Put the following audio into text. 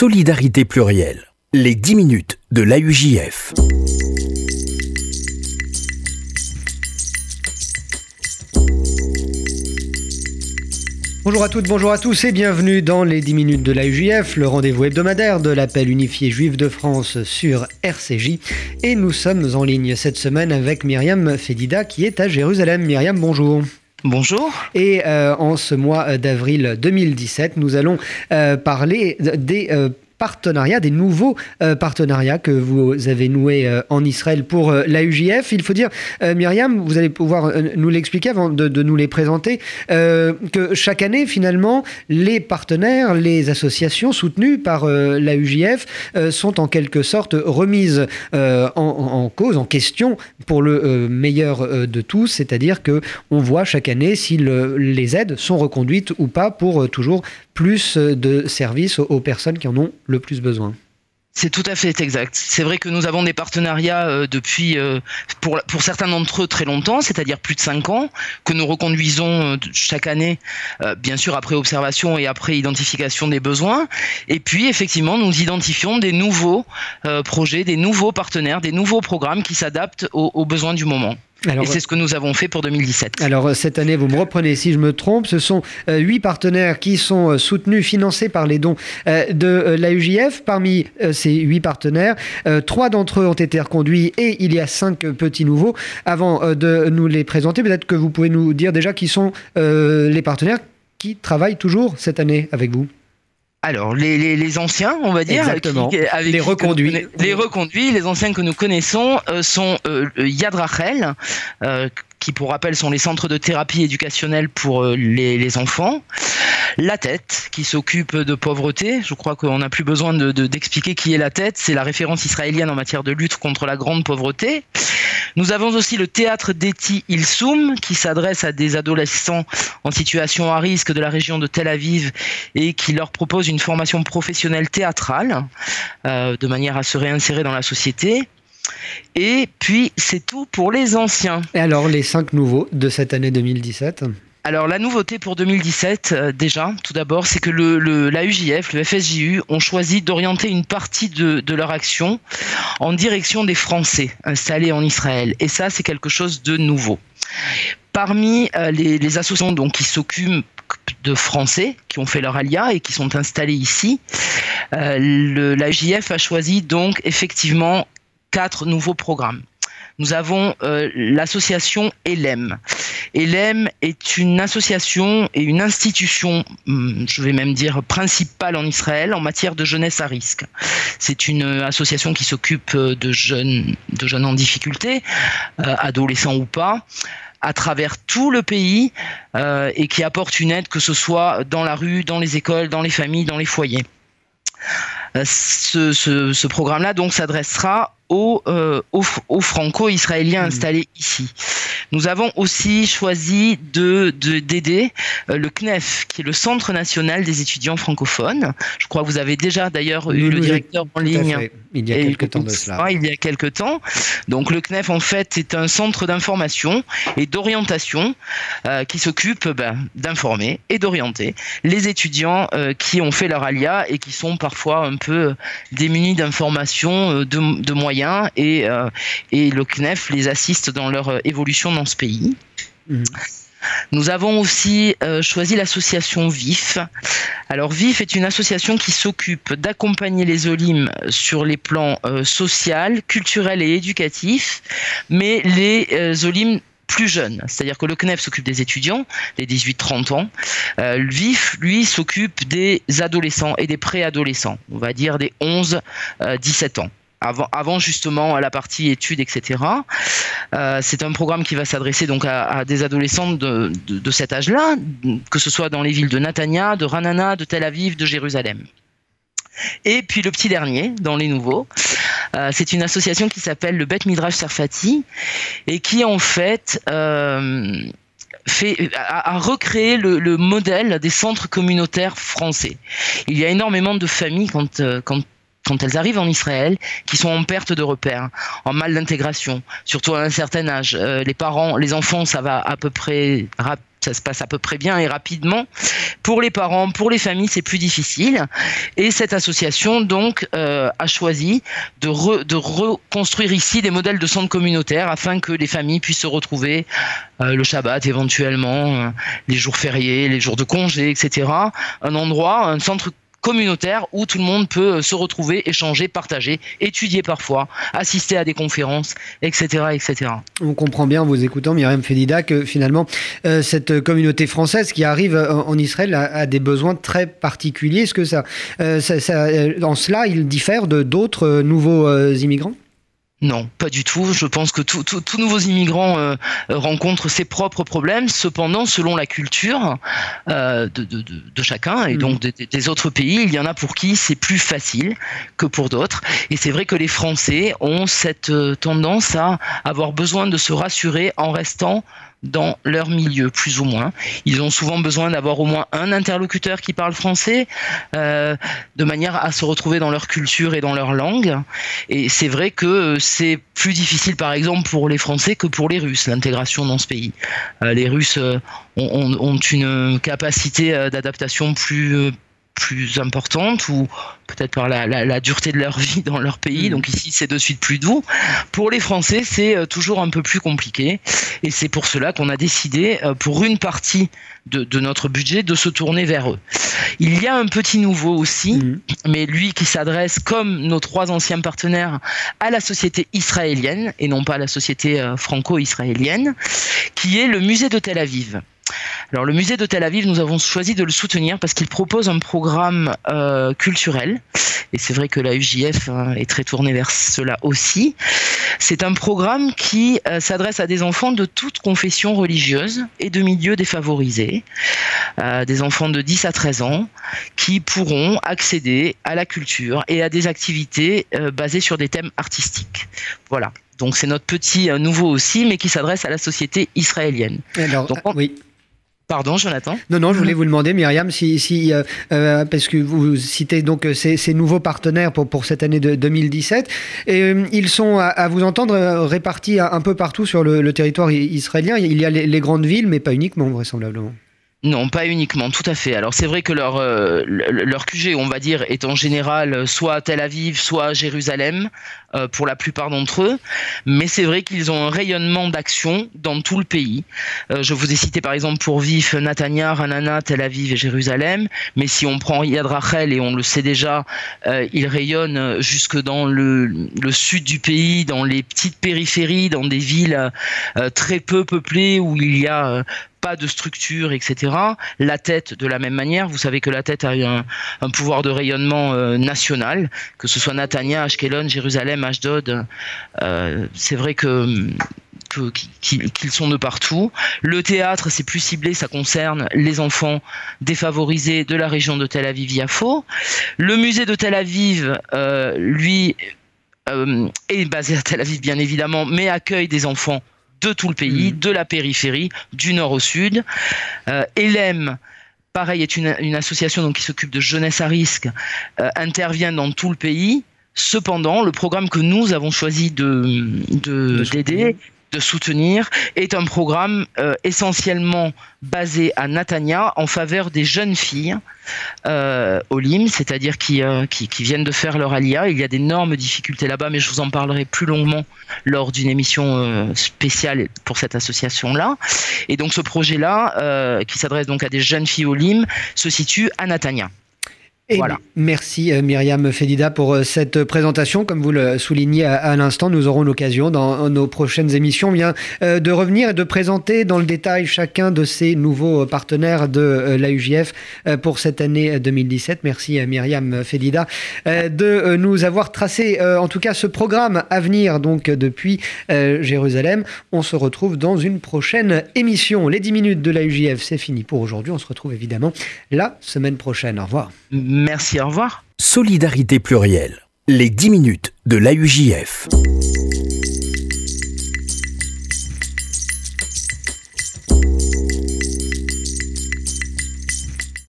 Solidarité plurielle. Les 10 minutes de l'AUJF. Bonjour à toutes, bonjour à tous et bienvenue dans les 10 minutes de l'AUJF, le rendez-vous hebdomadaire de l'appel unifié juif de France sur RCJ. Et nous sommes en ligne cette semaine avec Myriam Fedida qui est à Jérusalem. Myriam, bonjour. Bonjour. Et euh, en ce mois d'avril 2017, nous allons euh, parler des euh, partenariats, des nouveaux euh, partenariats que vous avez noués euh, en Israël pour euh, la UJF. Il faut dire, Myriam, vous allez pouvoir nous l'expliquer avant de, nous les présenter, que chaque année, finalement, les partenaires, les associations soutenues par la UJF sont en quelque sorte remises en, cause, en question pour le meilleur de tous, c'est-à-dire que on voit chaque année si les aides sont reconduites ou pas pour toujours plus de services aux personnes qui en ont le plus besoin. C'est tout à fait exact. C'est vrai que nous avons des partenariats euh, depuis, euh, pour, certains d'entre eux, très longtemps, c'est-à-dire plus de 5 ans, que nous reconduisons euh, chaque année, bien sûr après observation et après identification des besoins. Et puis, effectivement, nous identifions des nouveaux projets, des nouveaux partenaires, des nouveaux programmes qui s'adaptent aux besoins du moment et c'est ce que nous avons fait pour 2017. Alors euh, cette année, vous me reprenez si je me trompe, ce sont euh, huit partenaires qui sont euh, soutenus, financés par les dons de l'AUJF. Parmi ces huit partenaires, trois d'entre eux ont été reconduits et il y a cinq petits nouveaux. Avant de nous les présenter, peut-être que vous pouvez nous dire déjà qui sont les partenaires qui travaillent toujours cette année avec vous. Alors, les, les, anciens, on va dire, Exactement. les reconduits. les reconduits, les anciens que nous connaissons euh, sont euh, Yad Rachel, euh, qui pour rappel sont les centres de thérapie éducationnelle pour euh, les, enfants. La tête, qui s'occupe de pauvreté. Je crois qu'on n'a plus besoin d'expliquer de, qui est la tête. C'est la référence israélienne en matière de lutte contre la grande pauvreté. Nous avons aussi le théâtre d'Eti Ilsoum, qui s'adresse à des adolescents en situation à risque de la région de Tel Aviv et qui leur propose une formation professionnelle théâtrale euh, de manière à se réinsérer dans la société. Et puis, c'est tout pour les anciens. Et alors, les cinq nouveaux de cette année 2017 alors la nouveauté pour 2017 euh, déjà, tout d'abord, c'est que le, la UJF, le FSJU ont choisi d'orienter une partie de, leur action en direction des Français installés en Israël. Et ça, c'est quelque chose de nouveau. Parmi euh, les, associations donc, qui s'occupent de Français qui ont fait leur alia et qui sont installés ici, euh, la UJF a choisi donc effectivement quatre nouveaux programmes. Nous avons euh, l'association ELEM. ELEM est une association et une institution, hum, je vais même dire principale en Israël en matière de jeunesse à risque. C'est une association qui s'occupe de jeunes, de jeunes en difficulté, euh, adolescents ou pas à travers tout le pays euh, et qui apporte une aide que ce soit dans la rue, dans les écoles, dans les familles, dans les foyers. Ce, ce, ce programme-là donc s'adressera aux, euh, aux, franco-israéliens mmh. installés ici. Nous avons aussi choisi de d'aider euh, le CNEF, qui est le Centre national des étudiants francophones. Je crois que vous avez déjà d'ailleurs eu le directeur en ligne. Il y a quelques temps de cela. Il y a quelques temps. Donc le CNEF en fait est un centre d'information et d'orientation euh, qui s'occupe ben, d'informer et d'orienter les étudiants euh, qui ont fait leur alia et qui sont parfois un peu démunis d'informations, de, de, moyens et, et le CNEF les assiste dans leur évolution ce pays. Mhm. Nous avons aussi euh, choisi l'association VIF. Alors VIF est une association qui s'occupe d'accompagner les OLIM sur les plans euh, social, culturel et éducatif, mais les euh, OLIM plus jeunes. C'est-à-dire que le CNEF s'occupe des étudiants, des 18-30 ans. le VIF, lui, s'occupe des adolescents et des préadolescents, on va dire des 11-17 ans avant, justement la partie études, etc. Euh, c'est un programme qui va s'adresser donc à, des adolescents de, cet âge-là, que ce soit dans les villes de Natania, de Ranana, de Tel Aviv, de Jérusalem. Et puis le petit dernier, dans les nouveaux, euh, c'est une association qui s'appelle le Bet Midrash Sarfati et qui en fait euh, fait, a, recréé le, modèle des centres communautaires français. Il y a énormément de familles quand, quand quand elles arrivent en Israël, qui sont en perte de repères, en mal d'intégration, surtout à un certain âge. Euh, les parents, les enfants, ça va à peu près ça se passe à peu près bien et rapidement. Pour les parents, pour les familles, c'est plus difficile. Et cette association donc euh, a choisi de, reconstruire ici des modèles de centres communautaires afin que les familles puissent se retrouver euh, le Shabbat éventuellement, les jours fériés, les jours de congé, etc. Un endroit, un centre communautaire où tout le monde peut euh, se retrouver, échanger, partager, étudier parfois, assister à des conférences, etc. etc. On comprend bien en vous écoutant, Myriam Fedida, que finalement, euh, cette communauté française qui arrive en, Israël a, des besoins très particuliers. Est-ce que ça, euh, ça, en cela, il diffère de d'autres nouveaux immigrants? Non, pas du tout. Je pense que tous nouveaux immigrants euh, rencontrent ses propres problèmes. Cependant, selon la culture euh, de, chacun et mm. donc des, autres pays, il y en a pour qui c'est plus facile que pour d'autres. Et c'est vrai que les Français ont cette euh, tendance à avoir besoin de se rassurer en restant dans leur milieu, plus ou moins. Ils ont souvent besoin d'avoir au moins un interlocuteur qui parle français, euh, de manière à se retrouver dans leur culture et dans leur langue. Et c'est vrai que c'est plus difficile, par exemple, pour les Français que pour les Russes, l'intégration dans ce pays. Euh, les Russes euh, ont, ont, une capacité d'adaptation plus plus importante ou peut-être par la, dureté de leur vie dans leur pays. Mm. Donc ici, c'est de suite plus doux. Pour les Français, c'est euh, toujours un peu plus compliqué. Et c'est pour cela qu'on a décidé, euh, pour une partie de, notre budget, de se tourner vers eux. Il y a un petit nouveau aussi, mm. mais lui qui s'adresse, comme nos trois anciens partenaires, à la société israélienne et non pas à la société euh, franco-israélienne, qui est le musée de Tel Aviv. Alors le musée de Tel Aviv, nous avons choisi de le soutenir parce qu'il propose un programme euh, culturel. Et c'est vrai que la UJF hein, est très tournée vers cela aussi. C'est un programme qui euh, s'adresse à des enfants de toute confession religieuse et de milieux défavorisés, euh, des enfants de 10 à 13 ans qui pourront accéder à la culture et à des activités basées sur des thèmes artistiques. Voilà. Donc c'est notre petit nouveau aussi, mais qui s'adresse à la société israélienne. Alors, oui. Pardon, Jonathan? Non, non, je voulais vous demander, Myriam, si, euh, euh, parce que vous citez donc euh, ces, nouveaux partenaires pour, pour cette année de 2017, et ils sont, à, vous entendre, répartis un peu partout sur le, territoire israélien. Il y a les grandes villes, mais pas uniquement, vraisemblablement. Non, pas uniquement, tout à fait. Alors c'est vrai que leur, euh, leur QG, on va dire, est en général soit Tel Aviv, soit Jérusalem, euh, pour la plupart d'entre eux. Mais c'est vrai qu'ils ont un rayonnement d'action dans tout le pays. Euh, je vous ai cité par exemple pour Vif, Natania, Ranana, Tel Aviv et Jérusalem. Mais si on prend Yad Rachel, et on le sait déjà, ils rayonnent jusque dans le, le, sud du pays, dans les petites périphéries, dans des villes très peu peuplées où il y a pas de structure, etc. La tête, de la même manière, vous savez que la tête a un, pouvoir de rayonnement euh, national, que ce soit Natania, Ashkelon, Jérusalem, Ashdod. Euh, c'est vrai que qu'ils sont de partout. Le théâtre, c'est plus ciblé, ça concerne les enfants défavorisés de la région de Tel Aviv-Yafo. Le musée de Tel Aviv, euh, lui, est basé à Tel Aviv, bien évidemment, mais accueille des enfants de tout le pays, mm. de la périphérie, du nord au sud. Euh, Elem, pareil, est une, association donc, qui s'occupe de jeunesse à risque, euh, intervient dans tout le pays. Cependant, le programme que nous avons choisi de d'aider de soutenir est un programme euh, essentiellement basé à Natania en faveur des jeunes filles euh, au LIM, c'est-à-dire euh, qui, qui, viennent de faire leur alia. Il y a d'énormes difficultés là-bas, mais je vous en parlerai plus longuement lors d'une émission spéciale pour cette association-là. Et donc ce projet-là, qui s'adresse donc à des jeunes filles au LIM, se situe à Natania. Merci euh, Myriam Fedida pour euh, cette présentation. Comme vous le soulignez à, l'instant, nous aurons l'occasion dans nos prochaines émissions bien, euh, de revenir et de présenter dans le détail chacun de ces nouveaux partenaires de l'AUJF pour cette année 2017. Merci Myriam Fedida de nous avoir tracé en tout cas ce programme à venir donc depuis Jérusalem. On se retrouve dans une prochaine émission. Les 10 minutes de l'AUJF, c'est fini pour aujourd'hui. On se retrouve évidemment la semaine prochaine. Au revoir. Merci, au revoir. Solidarité plurielle. Les 10 minutes de l'AUJF.